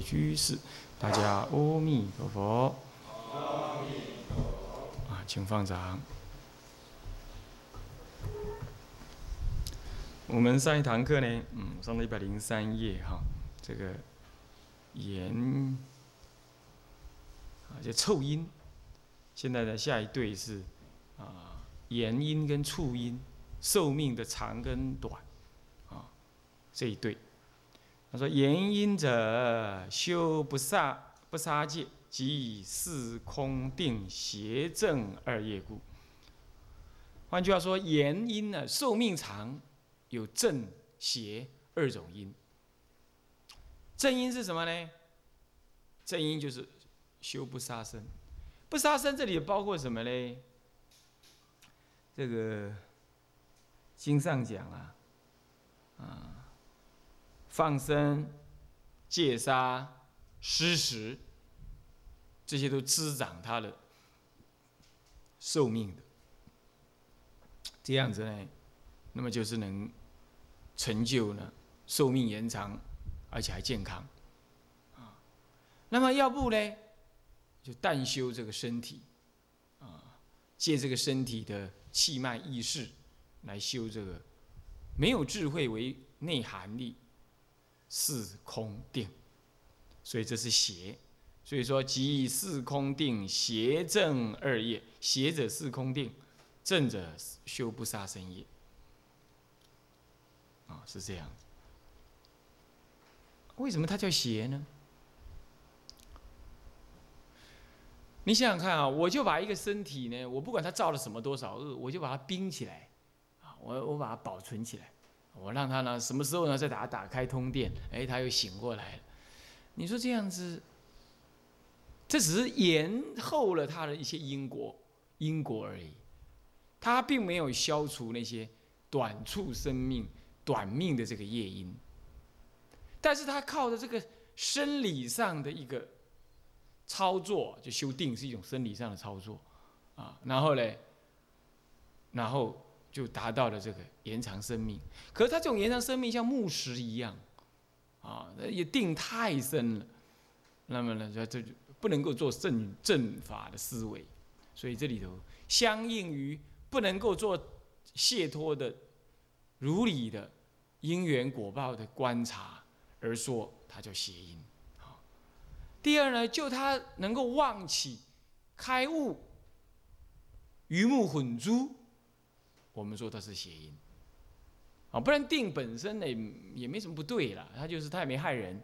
居士，大家阿弥陀佛。啊，请放掌。我们上一堂课呢，嗯，上了一百零三页哈，这个言啊，就臭音。现在的下一对是啊，言音跟促音，寿命的长跟短啊，这一对。他说：言因者，修不杀不杀戒，即四空定邪正二业故。换句话说，言因呢，寿命长。有正邪二种因，正因是什么呢？正因就是修不杀生，不杀生这里包括什么呢？这个经上讲啊，啊，放生、戒杀、施食，这些都滋长他的寿命的。这样子呢，那么就是能。成就呢，寿命延长，而且还健康，啊，那么要不呢，就但修这个身体，啊，借这个身体的气脉意识来修这个，没有智慧为内涵力，四空定，所以这是邪，所以说即四空定邪正二业，邪者四空定，正者修不杀生业。啊，是这样。为什么它叫邪呢？你想想看啊，我就把一个身体呢，我不管它造了什么多少恶，我就把它冰起来，啊，我我把它保存起来，我让他呢，什么时候呢，再打打开通电，哎，他又醒过来了。你说这样子，这只是延后了他的一些因果因果而已，他并没有消除那些短促生命。短命的这个业因，但是他靠着这个生理上的一个操作，就修定是一种生理上的操作，啊，然后嘞，然后就达到了这个延长生命。可是他这种延长生命像木石一样，啊，也定太深了，那么呢，这就不能够做正正法的思维，所以这里头相应于不能够做解脱的如理的。因缘果报的观察而说，它叫邪因。第二呢，就他能够妄起开悟，鱼目混珠，我们说它是邪因。啊，不然定本身呢也没什么不对了，它就是它也没害人，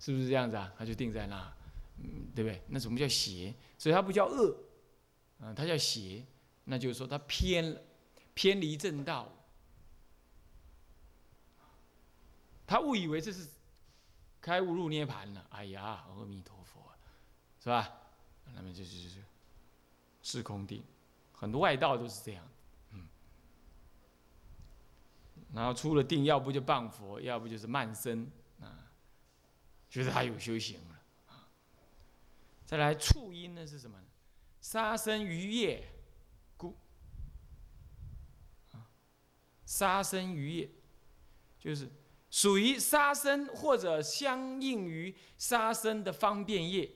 是不是这样子啊？它就定在那，嗯，对不对？那什么叫邪？所以它不叫恶，啊，它叫邪，那就是说它偏了，偏离正道。他误以为这是开悟入涅盘了，哎呀，阿弥陀佛，是吧？那么就是就是空定，很多外道都是这样，然后出了定，要不就谤佛，要不就是慢生啊，觉得他有修行了啊。再来触因呢是什么呢？杀生于业故啊，杀生于业就是。属于杀生或者相应于杀生的方便业，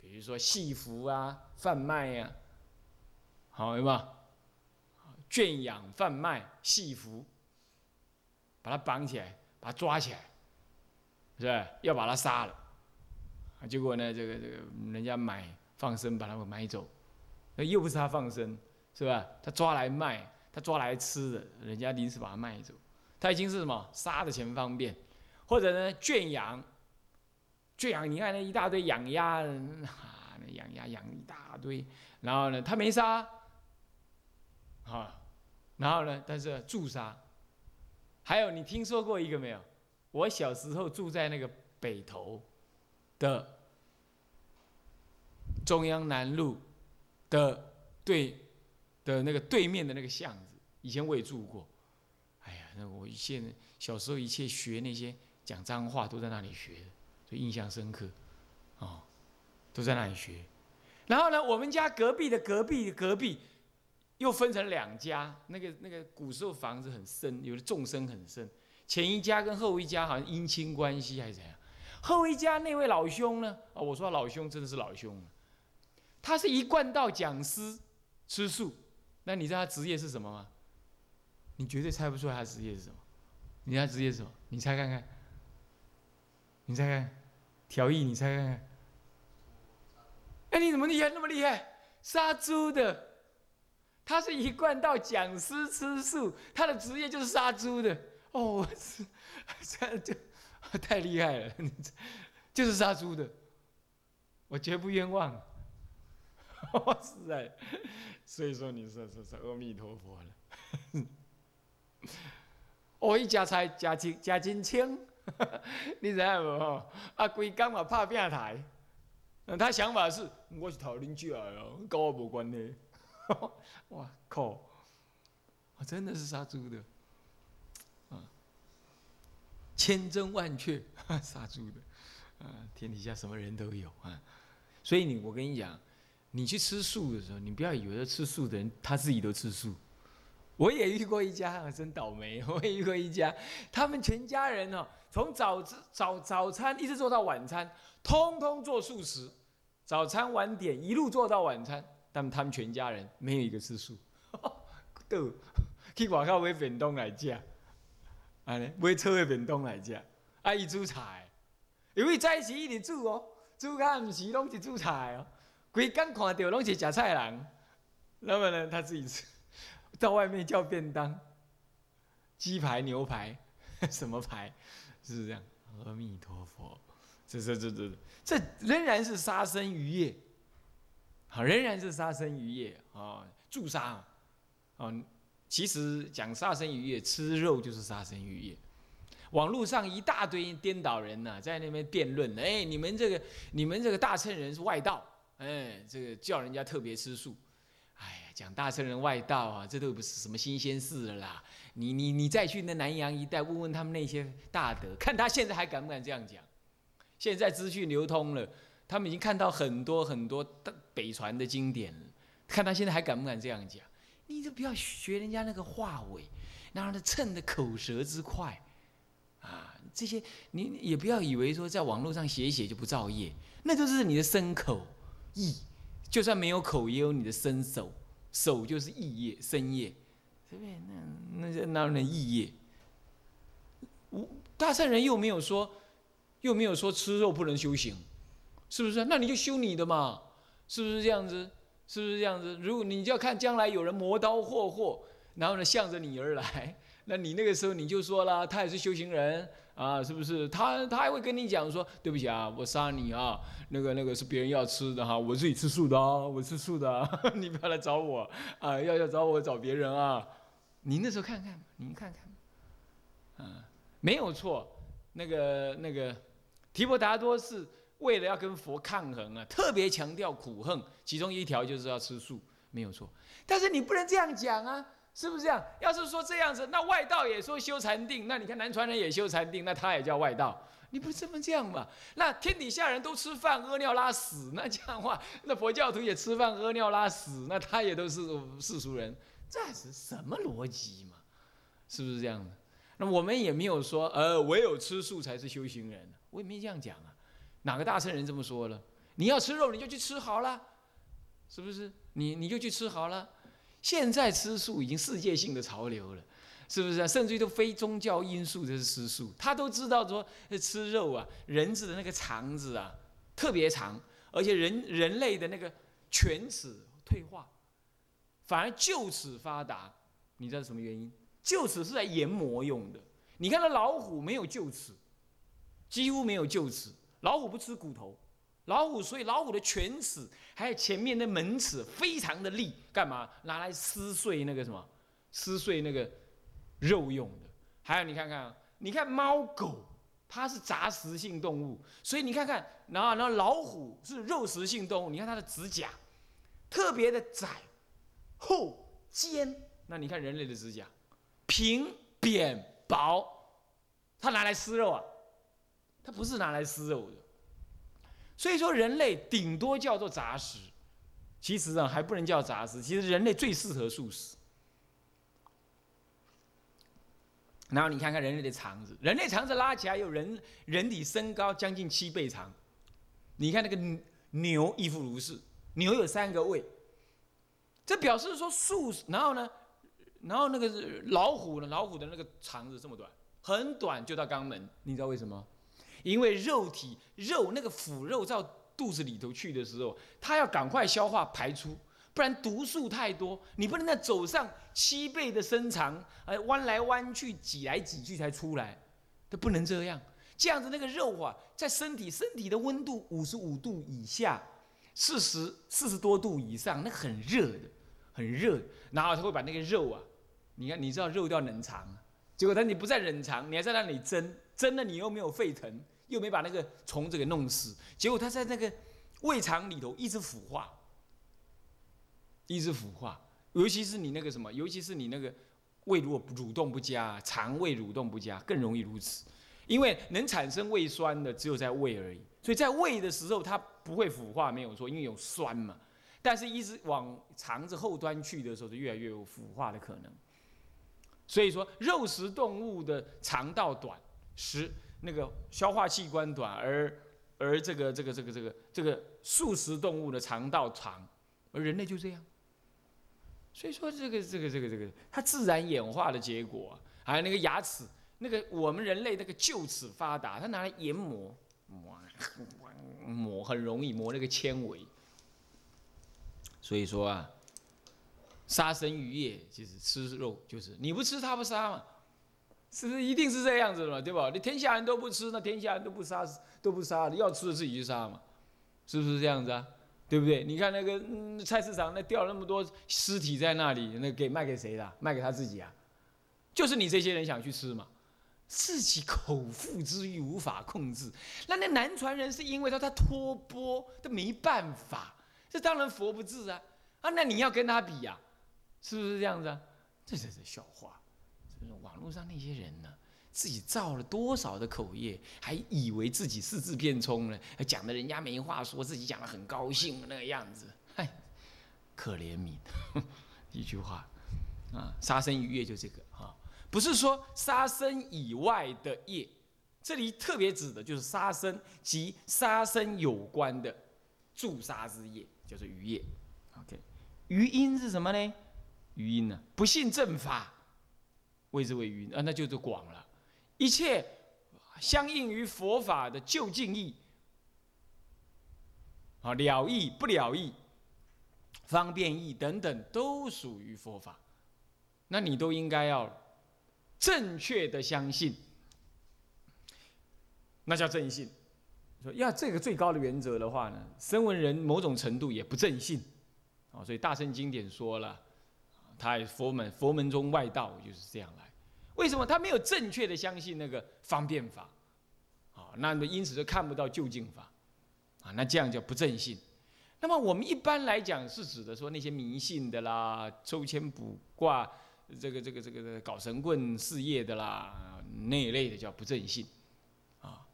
比如说戏服啊、贩卖呀，好有吧？圈养、贩卖、戏服，把他绑起来，把他抓起来，是吧？要把他杀了，结果呢，这个这个人家买放生，把他们买走，那又不是他放生，是吧？他抓来卖，他抓来吃的，人家临时把他卖走。他已经是什么杀的钱方便，或者呢圈养，圈养你看那一大堆养鸭，啊那养鸭养一大堆，然后呢他没杀，啊，然后呢但是驻杀，还有你听说过一个没有？我小时候住在那个北头的中央南路的对的那个对面的那个巷子，以前我也住过。哎呀，那我一切小时候一切学那些讲脏话都在那里学的，就印象深刻，哦，都在那里学。然后呢，我们家隔壁的隔壁隔壁又分成两家，那个那个古时候房子很深，有的纵深很深，前一家跟后一家好像姻亲关系还是怎样。后一家那位老兄呢？啊，我说老兄真的是老兄他是一贯道讲师，吃素。那你知道他职业是什么吗？你绝对猜不出来他职业是什么。你知道职业是什么？你猜看看。你猜看，条艺，你猜看看。哎，你怎么厉害那么厉害？杀猪的。他是一贯到讲师吃素，他的职业就是杀猪的。哦，是，这 就太厉害了，就是杀猪的，我绝不冤枉。是在，所以说你说说是阿弥陀佛了。我一夹菜夹金夹金清，你知影无？啊，规工嘛拍拼台，他想法是，我是讨恁家哦，跟我无关系。哇靠！我真的是杀猪的，啊，千真万确 杀猪的，啊，天底下什么人都有啊。所以你，我跟你讲，你去吃素的时候，你不要以为吃素的人他自己都吃素。我也遇过一家，真倒霉。我也遇过一家，他们全家人哦，从早早早餐一直做到晚餐，通通做素食，早餐晚点一路做到晚餐。但他们全家人没有一个吃素，都 去外口买便当来吃，安尼买炒的便当来吃，啊伊煮菜，因为在一起一直煮哦，煮咖毋是拢是煮菜哦，规工看到拢是食菜人，那么呢他自己吃，到外面叫便当，鸡排牛排。什么排，是不是这样？阿弥陀佛，这这这这这仍然是杀生渔业。好，仍然是杀生渔业啊，助杀啊。其实讲杀生渔业，吃肉就是杀生渔业。网络上一大堆颠倒人呐，在那边辩论，哎，你们这个你们这个大乘人是外道，哎，这个叫人家特别吃素。哎呀，讲大乘人外道啊，这都不是什么新鲜事了啦。你你你再去那南洋一带问问他们那些大德，看他现在还敢不敢这样讲？现在资讯流通了。他们已经看到很多很多北传的经典了，看他现在还敢不敢这样讲？你都不要学人家那个话尾，然后他蹭的口舌之快，啊，这些你也不要以为说在网络上写一写就不造业，那就是你的身口意，就算没有口也有你的身手，手就是意业身业，对不对？那那那能意业？我大圣人又没有说，又没有说吃肉不能修行。是不是？那你就修你的嘛，是不是这样子？是不是这样子？如果你就要看将来有人磨刀霍霍，然后呢向着你而来，那你那个时候你就说了，他也是修行人啊，是不是？他他还会跟你讲说，对不起啊，我杀你啊，那个那个是别人要吃的哈，我自己吃素的啊，我吃素的，你不要来找我啊，要要找我找别人啊。你那时候看看，你看看，啊，没有错，那个那个提婆达多是。为了要跟佛抗衡啊，特别强调苦恨，其中一条就是要吃素，没有错。但是你不能这样讲啊，是不是这样？要是说这样子，那外道也说修禅定，那你看南传人也修禅定，那他也叫外道，你不是这么这样嘛？那天底下人都吃饭屙尿拉屎，那这样话，那佛教徒也吃饭屙尿拉屎，那他也都是世俗人，这是什么逻辑嘛？是不是这样的？那我们也没有说，呃，唯有吃素才是修行人，我也没这样讲啊。哪个大圣人这么说了？你要吃肉，你就去吃好了，是不是？你你就去吃好了。现在吃素已经世界性的潮流了，是不是？甚至于都非宗教因素，这是吃素。他都知道说，吃肉啊，人子的那个肠子啊特别长，而且人人类的那个犬齿退化，反而臼齿发达。你知道什么原因？臼齿是在研磨用的。你看那老虎没有臼齿，几乎没有臼齿。老虎不吃骨头，老虎所以老虎的犬齿还有前面的门齿非常的利，干嘛拿来撕碎那个什么，撕碎那个肉用的。还有你看看，你看猫狗，它是杂食性动物，所以你看看，然后然后老虎是肉食性动物，你看它的指甲特别的窄、厚、尖。那你看人类的指甲平扁薄，它拿来撕肉啊？它不是拿来撕肉的，所以说人类顶多叫做杂食，其实啊还不能叫杂食，其实人类最适合素食。然后你看看人类的肠子，人类肠子拉起来有人人体身高将近七倍长。你看那个牛亦复如是，牛有三个胃，这表示说素。然后呢，然后那个老虎呢，老虎的那个肠子这么短，很短就到肛门。你知道为什么？因为肉体肉那个腐肉到肚子里头去的时候，它要赶快消化排出。不然毒素太多，你不能再走上七倍的身长，哎，弯来弯去，挤来挤去才出来，它不能这样。这样子那个肉啊，在身体身体的温度五十五度以下，四十四十多度以上，那很热的，很热。然后他会把那个肉啊，你看，你知道肉要冷藏，结果他你不在冷藏，你还在那里蒸，蒸了你又没有沸腾，又没把那个虫子给弄死，结果它在那个胃肠里头一直腐化。一直腐化，尤其是你那个什么，尤其是你那个胃如果蠕动不佳，肠胃蠕动不佳，更容易如此。因为能产生胃酸的只有在胃而已，所以在胃的时候它不会腐化，没有错，因为有酸嘛。但是一直往肠子后端去的时候，就越来越有腐化的可能。所以说，肉食动物的肠道短，食那个消化器官短，而而这个这个这个这个这个素食动物的肠道长，而人类就这样。所以说，这个这个这个这个，它自然演化的结果，还有那个牙齿，那个我们人类那个臼齿发达，它拿来研磨，磨很容易磨那个纤维。所以说啊，杀生渔业就是吃肉，就是你不吃它不杀嘛，是不是一定是这样子的嘛，对吧？你天下人都不吃，那天下人都不杀都不杀，要吃的自己去杀嘛，是不是这样子啊？对不对？你看那个菜市场，那掉那么多尸体在那里，那给卖给谁的？卖给他自己啊？就是你这些人想去吃嘛？自己口腹之欲无法控制。那那南传人是因为他他托钵，他没办法。这当然佛不治啊！啊，那你要跟他比呀？是不是这样子啊？这这是笑话。就是网络上那些人呢？自己造了多少的口业，还以为自己四字变聪呢？讲的人家没话说，自己讲的很高兴那个样子，嗨，可怜悯，一句话啊，杀生于业就这个啊，不是说杀生以外的业，这里特别指的就是杀生及杀生有关的助杀之业，叫做余业。OK，余因是什么呢？余因呢？不信正法，谓之为云啊，那就是广了。一切相应于佛法的究竟义，啊了义不了义，方便义等等，都属于佛法。那你都应该要正确的相信，那叫正信。说要这个最高的原则的话呢，声闻人某种程度也不正信，啊，所以大圣经典说了，他佛门佛门中外道就是这样来。为什么他没有正确的相信那个方便法？啊，那么因此就看不到究竟法，啊，那这样叫不正信。那么我们一般来讲是指的说那些迷信的啦，抽签卜卦，这个这个这个搞神棍事业的啦，那一类的叫不正信，啊，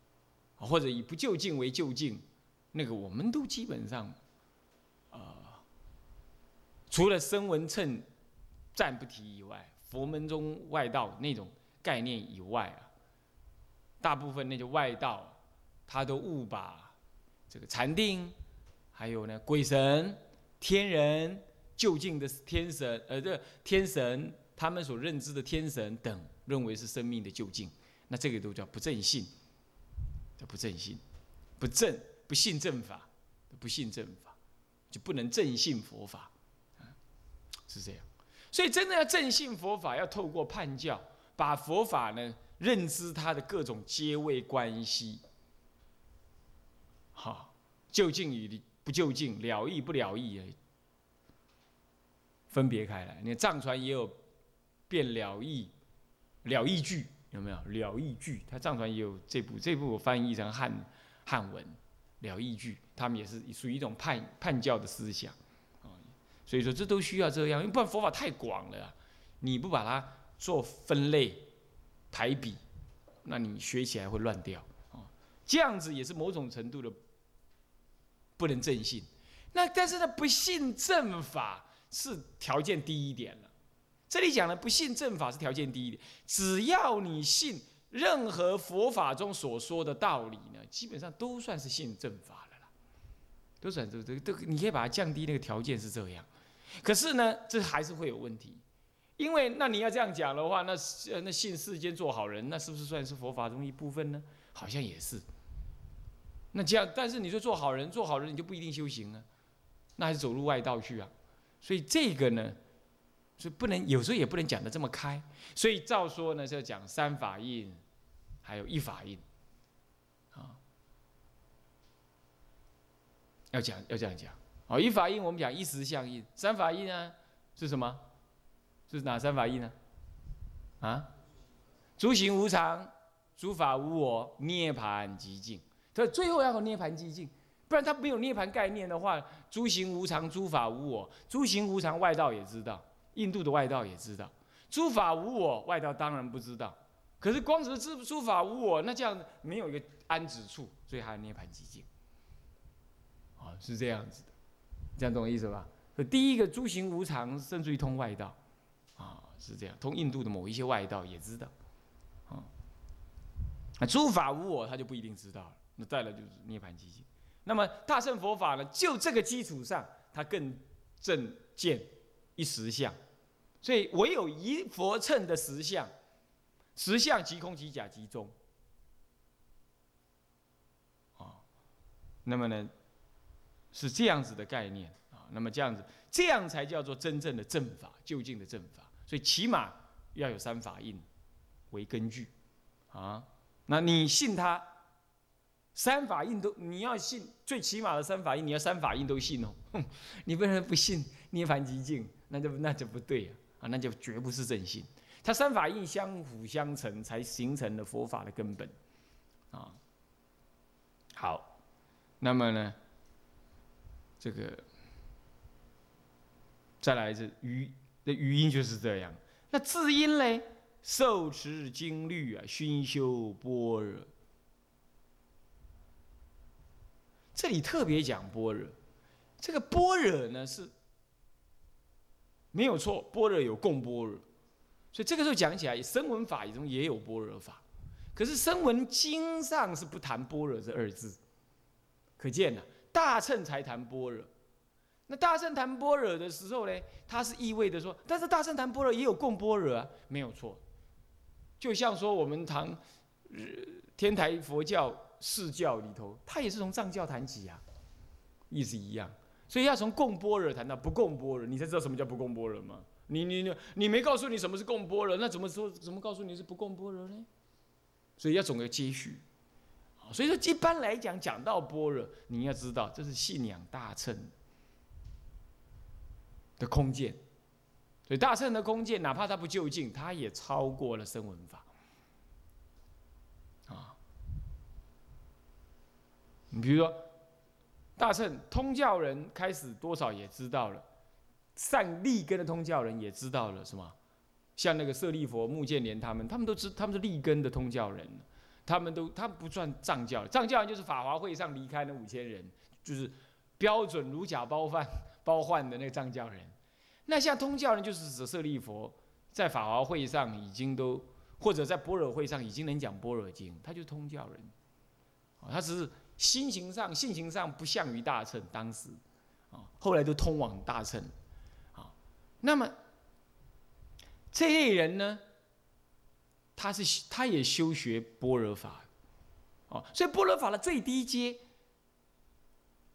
或者以不究竟为究竟，那个我们都基本上，啊，除了声闻称暂不提以外。佛门中外道那种概念以外啊，大部分那些外道，他都误把这个禅定，还有呢鬼神、天人、就近的天神，呃，这天神他们所认知的天神等，认为是生命的就近，那这个都叫不正信，叫不正信，不正不信正法，不信正法，就不能正信佛法，是这样。所以，真的要正信佛法，要透过判教，把佛法呢认知它的各种阶位关系，好，就近与不就近，了义不了义，分别开来。你藏传也有变了义了义句，有没有了义句？他藏传也有这部，这部我翻译成汉汉文了义句，他们也是属于一种判判教的思想。所以说，这都需要这样，因为不然佛法太广了，你不把它做分类排比，那你学起来会乱掉啊。这样子也是某种程度的不能正信。那但是呢，不信正法是条件低一点了。这里讲的不信正法是条件低一点，只要你信任何佛法中所说的道理呢，基本上都算是信正法了，都算这这这个，你可以把它降低那个条件是这样。可是呢，这还是会有问题，因为那你要这样讲的话，那那信世间做好人，那是不是算是佛法中一部分呢？好像也是。那这样，但是你说做好人，做好人你就不一定修行啊，那还是走入外道去啊。所以这个呢，是不能有时候也不能讲的这么开。所以照说呢，是要讲三法印，还有一法印，啊，要讲要这样讲。哦，一法印我们讲一时相应，三法印呢是什么？是哪三法印呢？啊，诸行无常，诸法无我，涅盘寂静。对，最后要有涅盘寂静，不然他没有涅盘概念的话，诸行无常，诸法无我。诸行无常，外道也知道，印度的外道也知道。诸法无我，外道当然不知道。可是光是知诸法无我，那这样没有一个安止处，所以还涅盘寂静。啊，是这样子。这样懂我意思吧？第一个诸行无常，甚至于通外道，啊，是这样。通印度的某一些外道也知道，啊，诸法无我，他就不一定知道了。那再来就是涅槃寂静。那么大乘佛法呢，就这个基础上，它更正见一实相。所以唯有一佛乘的实相，实相即空即假即中，啊，那么呢？是这样子的概念啊，那么这样子，这样才叫做真正的正法，就近的正法。所以起码要有三法印为根据啊。那你信他，三法印都你要信，最起码的三法印，你要三法印都信哦。你不能不信涅槃极境，那就那就不对啊，啊，那就绝不是正信。它三法印相辅相成，才形成了佛法的根本啊。好，那么呢？这个再来一次语的语音就是这样。那字音嘞？受持经律啊，熏修般若。这里特别讲般若，这个般若呢是没有错，般若有共般若，所以这个时候讲起来，声闻法中也有般若法，可是声闻经上是不谈般若这二字，可见呢。大乘才谈般若，那大乘谈般若的时候呢，它是意味着说，但是大乘谈般若也有共般若啊，没有错。就像说我们谈天台佛教释教里头，它也是从藏教谈起啊，意思一样。所以要从共般若谈到不共般若，你才知道什么叫不共般若吗？你你你你没告诉你什么是共般若，那怎么说怎么告诉你是不共般若呢？所以要总个接续。所以说，一般来讲，讲到般若，你要知道，这是信仰大乘的空间。所以大乘的空间，哪怕它不就近，它也超过了声闻法。啊，你比如说，大乘通教人开始多少也知道了，善立根的通教人也知道了，是吗？像那个舍利佛、目犍连他们，他们都知，他们是立根的通教人。他们都，他不算藏教，藏教人就是法华会上离开那五千人，就是标准如假包换 包换的那个藏教人。那像通教人就是指舍利佛，在法华会上已经都，或者在般若会上已经能讲般若经，他就是通教人。他只是心情上、性情上不像于大乘，当时啊，后来都通往大乘。啊，那么这类人呢？他是他也修学般若法，哦，所以般若法的最低阶，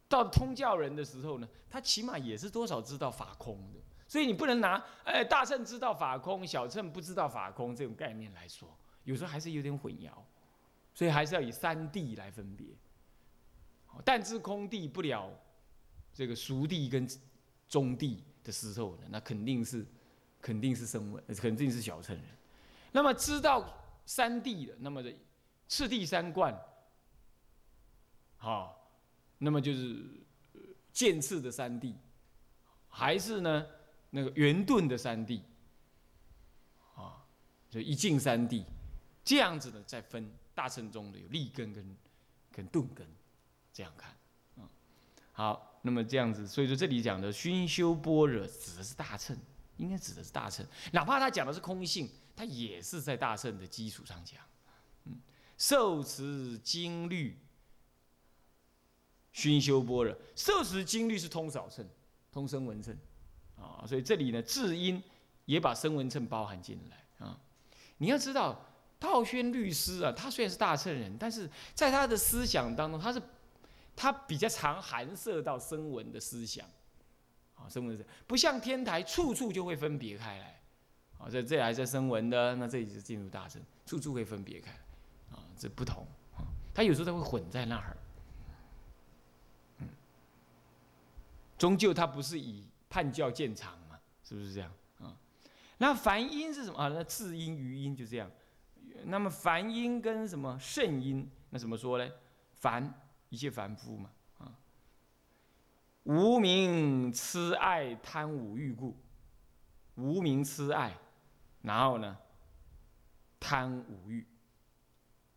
到通教人的时候呢，他起码也是多少知道法空的，所以你不能拿哎大乘知道法空，小乘不知道法空这种概念来说，有时候还是有点混淆，所以还是要以三谛来分别，但知空谛不了这个熟谛跟中谛的时候呢，那肯定是肯定是声闻，肯定是小乘人。那么知道三谛的，那么的次第三观，好，那么就是渐次的三谛，还是呢那个圆顿的三谛，啊，就一境三谛，这样子的再分大乘中的有立根跟跟顿根，这样看，嗯，好，那么这样子，所以说这里讲的熏修般若指的是大乘。应该指的是大乘。哪怕他讲的是空性，他也是在大乘的基础上讲。嗯，受持经律，熏修般若，受持经律是通扫乘，通声闻乘，啊，所以这里呢，智音也把声闻乘包含进来啊。你要知道，道宣律师啊，他虽然是大乘人，但是在他的思想当中，他是他比较常含摄到声闻的思想。啊，声闻是不像天台，处处就会分别开来。啊，这这还是声闻的，那这里是进入大乘，处处会分别开。啊，这不同。啊，他有时候他会混在那儿。嗯，终究他不是以判教见长嘛，是不是这样？啊，那梵音是什么啊？那字音、余音就这样。那么梵音跟什么圣音？那怎么说呢？凡一切凡夫嘛。无名痴爱贪五欲故，无名痴爱，然后呢，贪五欲。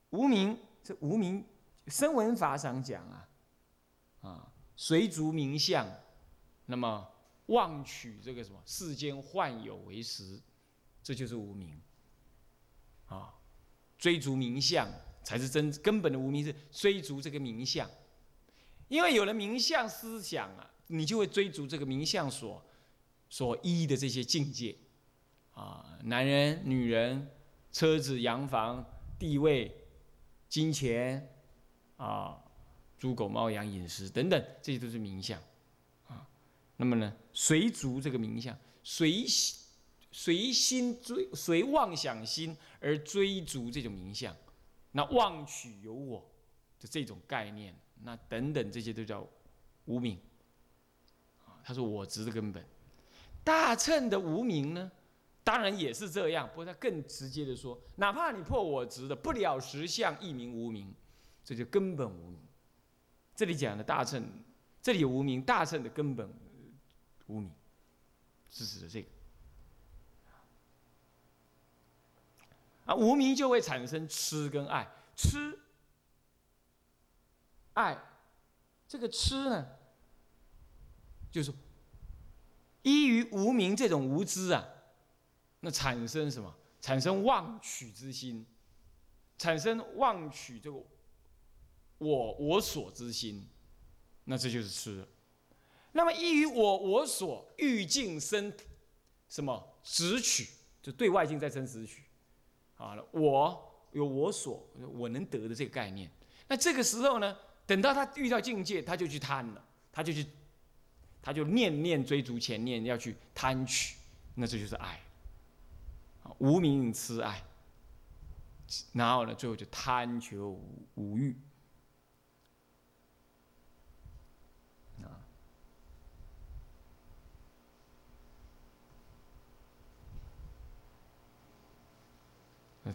无名这无名，声闻法上讲啊，啊，随逐名相，那么妄取这个什么世间幻有为实，这就是无名。啊，追逐名相才是真根本的无名，是追逐这个名相。因为有了名相思想啊，你就会追逐这个名相所所依的这些境界，啊，男人、女人、车子、洋房、地位、金钱，啊，猪狗猫羊饮食等等，这些都是名相，啊，那么呢，随逐这个名相，随随心追随妄想心而追逐这种名相，那妄取有我。这种概念。那等等，这些都叫无名。他说我执的根本，大乘的无名呢，当然也是这样。不过他更直接的说，哪怕你破我执的不了实相，一名无名，这就根本无名。这里讲的大乘，这里无名，大乘的根本无名，是指的这个啊。无名就会产生痴跟爱，痴。爱，这个痴呢，就是依于无名这种无知啊，那产生什么？产生妄取之心，产生妄取这个我我所之心，那这就是痴。那么依于我我所欲境生什么执取，就对外境在生执取，好了，我有我所我能得的这个概念，那这个时候呢？等到他遇到境界，他就去贪了，他就去，他就念念追逐前念，要去贪取，那这就是爱，无名痴爱，然后呢，最后就贪求无欲，啊，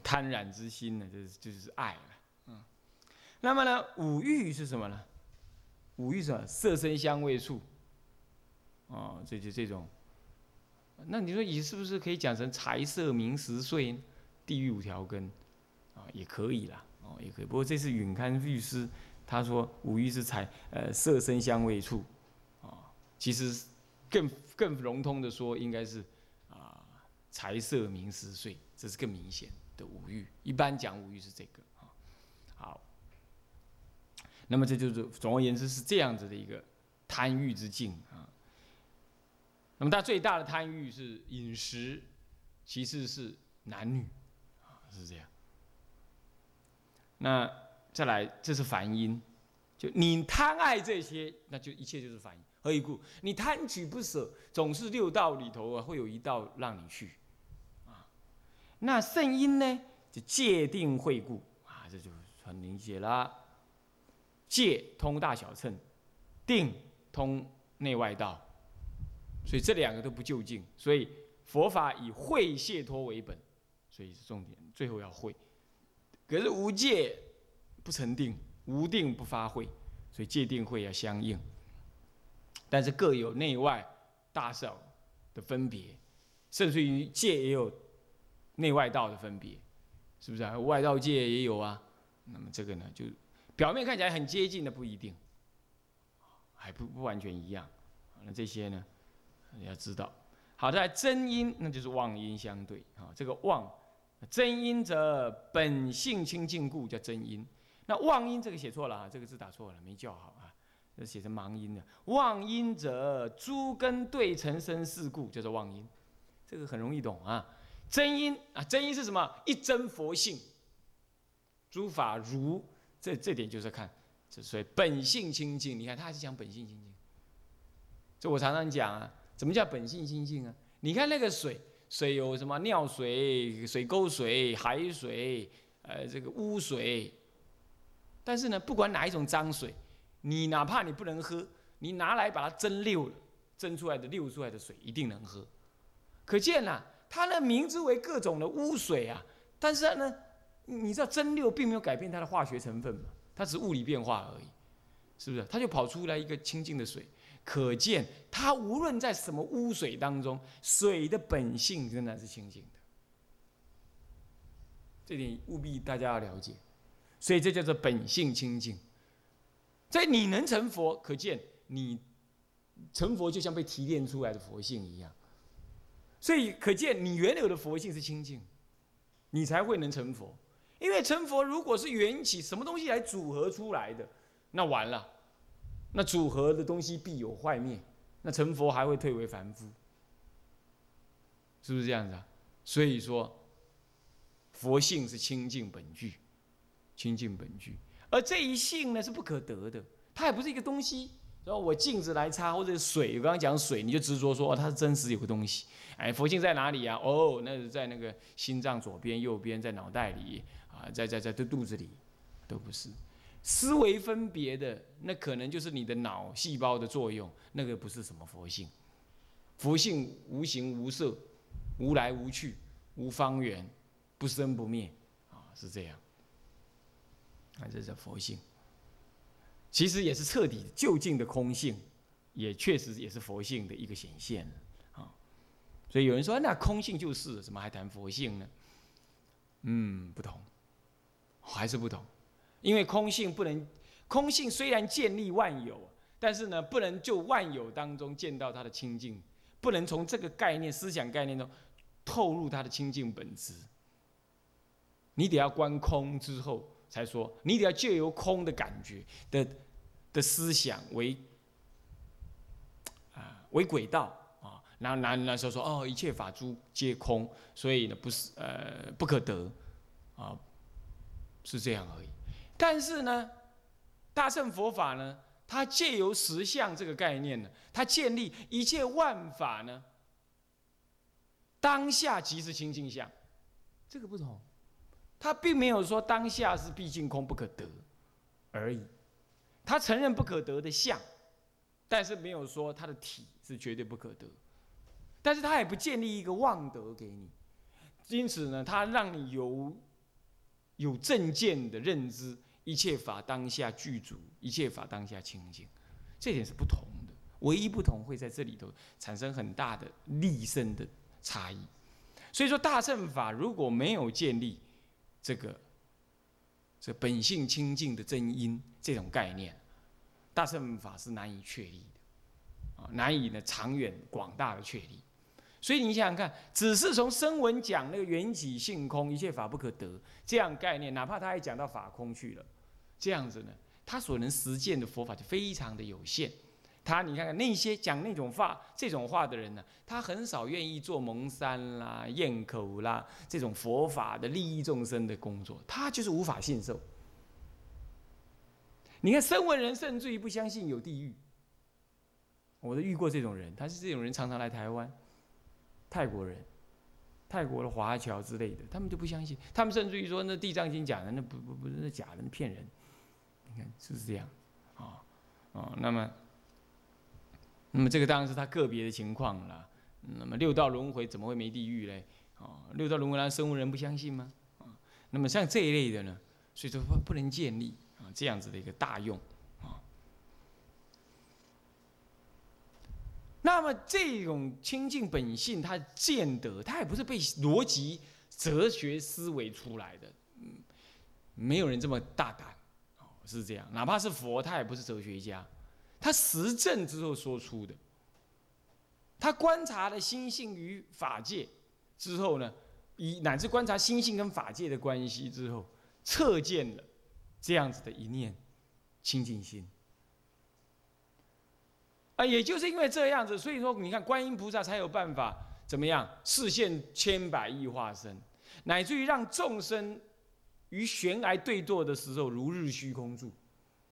贪染之心呢，就是就是爱了。那么呢，五欲是什么呢？五欲什么？色身香味触。哦，这就这种。那你说你是不是可以讲成财色名食睡，地狱五条根？啊，也可以啦，哦，也可以。不过这是允堪律师他说五欲是财，呃，色身香味触。啊，其实更更笼统的说，应该是啊，财色名食睡，这是更明显的五欲。一般讲五欲是这个。啊，好那么这就是总而言之是这样子的一个贪欲之境啊。那么他最大的贪欲是饮食，其次是男女，啊是这样。那再来，这是凡因，就你贪爱这些，那就一切就是凡因。何以故？你贪取不舍，总是六道里头啊会有一道让你去，啊。那圣因呢？就界定会故啊，这就很明显了。戒通大小乘，定通内外道，所以这两个都不就近。所以佛法以会解脱为本，所以是重点。最后要会，可是无戒不成定，无定不发会，所以戒定会要相应。但是各有内外大小的分别，甚至于戒也有内外道的分别，是不是啊？外道戒也有啊。那么这个呢，就。表面看起来很接近的不一定，还不不完全一样。那这些呢，你要知道。好在真因，那就是妄因相对啊。这个妄，真因则本性清净故，叫真因。那妄因这个写错了啊，这个字打错了，没叫好啊，这写成盲音的。妄因则诸根对成生事故，叫做妄因。这个很容易懂啊。真因啊，真因是什么？一真佛性，诸法如这这点就是看，这所以本性清净。你看他还是讲本性清净。这我常常讲啊。什么叫本性清净啊？你看那个水，水有什么尿水、水沟水、海水，呃，这个污水。但是呢，不管哪一种脏水，你哪怕你不能喝，你拿来把它蒸馏，蒸出来的馏出来的水一定能喝。可见呐，它的名字为各种的污水啊，但是呢，你知道蒸馏并没有改变它的化学成分嘛，它只是物理变化而已，是不是？它就跑出来一个清净的水。可见，它无论在什么污水当中，水的本性仍然是清净的。这点务必大家要了解。所以这叫做本性清净。在你能成佛，可见你成佛就像被提炼出来的佛性一样。所以可见你原有的佛性是清净，你才会能成佛。因为成佛如果是缘起什么东西来组合出来的，那完了。那组合的东西必有坏灭，那成佛还会退为凡夫，是不是这样子啊？所以说，佛性是清净本具，清净本具，而这一性呢是不可得的，它也不是一个东西。然后我镜子来擦，或者水，我刚刚讲水，你就执着说哦，它是真实有个东西。哎，佛性在哪里啊？哦，那是在那个心脏左边、右边，在脑袋里啊，在在在这肚子里，都不是。思维分别的那可能就是你的脑细胞的作用，那个不是什么佛性。佛性无形无色，无来无去，无方圆，不生不灭，啊，是这样。啊，这是佛性。其实也是彻底究竟的空性，也确实也是佛性的一个显现啊。所以有人说，那空性就是，怎么还谈佛性呢？嗯，不同，还是不同。因为空性不能，空性虽然建立万有，但是呢，不能就万有当中见到它的清净，不能从这个概念、思想概念中透入它的清净本质。你得要观空之后才说，你得要借由空的感觉的的思想为啊为轨道啊，然后然那时候说哦，一切法诸皆空，所以呢不是呃不可得啊，是这样而已。但是呢，大乘佛法呢，它借由实相这个概念呢，它建立一切万法呢，当下即是清净相，这个不同，它并没有说当下是毕竟空不可得而已，它承认不可得的相，但是没有说它的体是绝对不可得，但是它也不建立一个妄得给你，因此呢，它让你有有正见的认知。一切法当下具足，一切法当下清净，这点是不同的。唯一不同会在这里头产生很大的立身的差异。所以说，大乘法如果没有建立这个这本性清净的真因这种概念，大乘法是难以确立的啊，难以呢长远广大的确立。所以你想想看，只是从声闻讲那个缘起性空，一切法不可得这样概念，哪怕他还讲到法空去了，这样子呢，他所能实践的佛法就非常的有限。他你看看那些讲那种话这种话的人呢，他很少愿意做蒙山啦、咽口啦这种佛法的利益众生的工作，他就是无法信受。你看声闻人甚至于不相信有地狱，我都遇过这种人，他是这种人常常来台湾。泰国人、泰国的华侨之类的，他们就不相信，他们甚至于说那《地藏经》讲的那不不不是那假的，那骗人。你看是不是这样？啊啊，那么那么这个当然是他个别的情况了。那么六道轮回怎么会没地狱嘞？啊，六道轮回，那生物人不相信吗？啊，那么像这一类的呢，所以说不不能建立啊这样子的一个大用。那么这种清净本性，它见得，它也不是被逻辑、哲学思维出来的，嗯，没有人这么大胆，哦，是这样。哪怕是佛，他也不是哲学家，他实证之后说出的，他观察了心性与法界之后呢，以乃至观察心性跟法界的关系之后，测见了这样子的一念清净心。啊，也就是因为这样子，所以说你看观音菩萨才有办法怎么样视现千百亿化身，乃至于让众生与悬崖对堕的时候如日虚空住。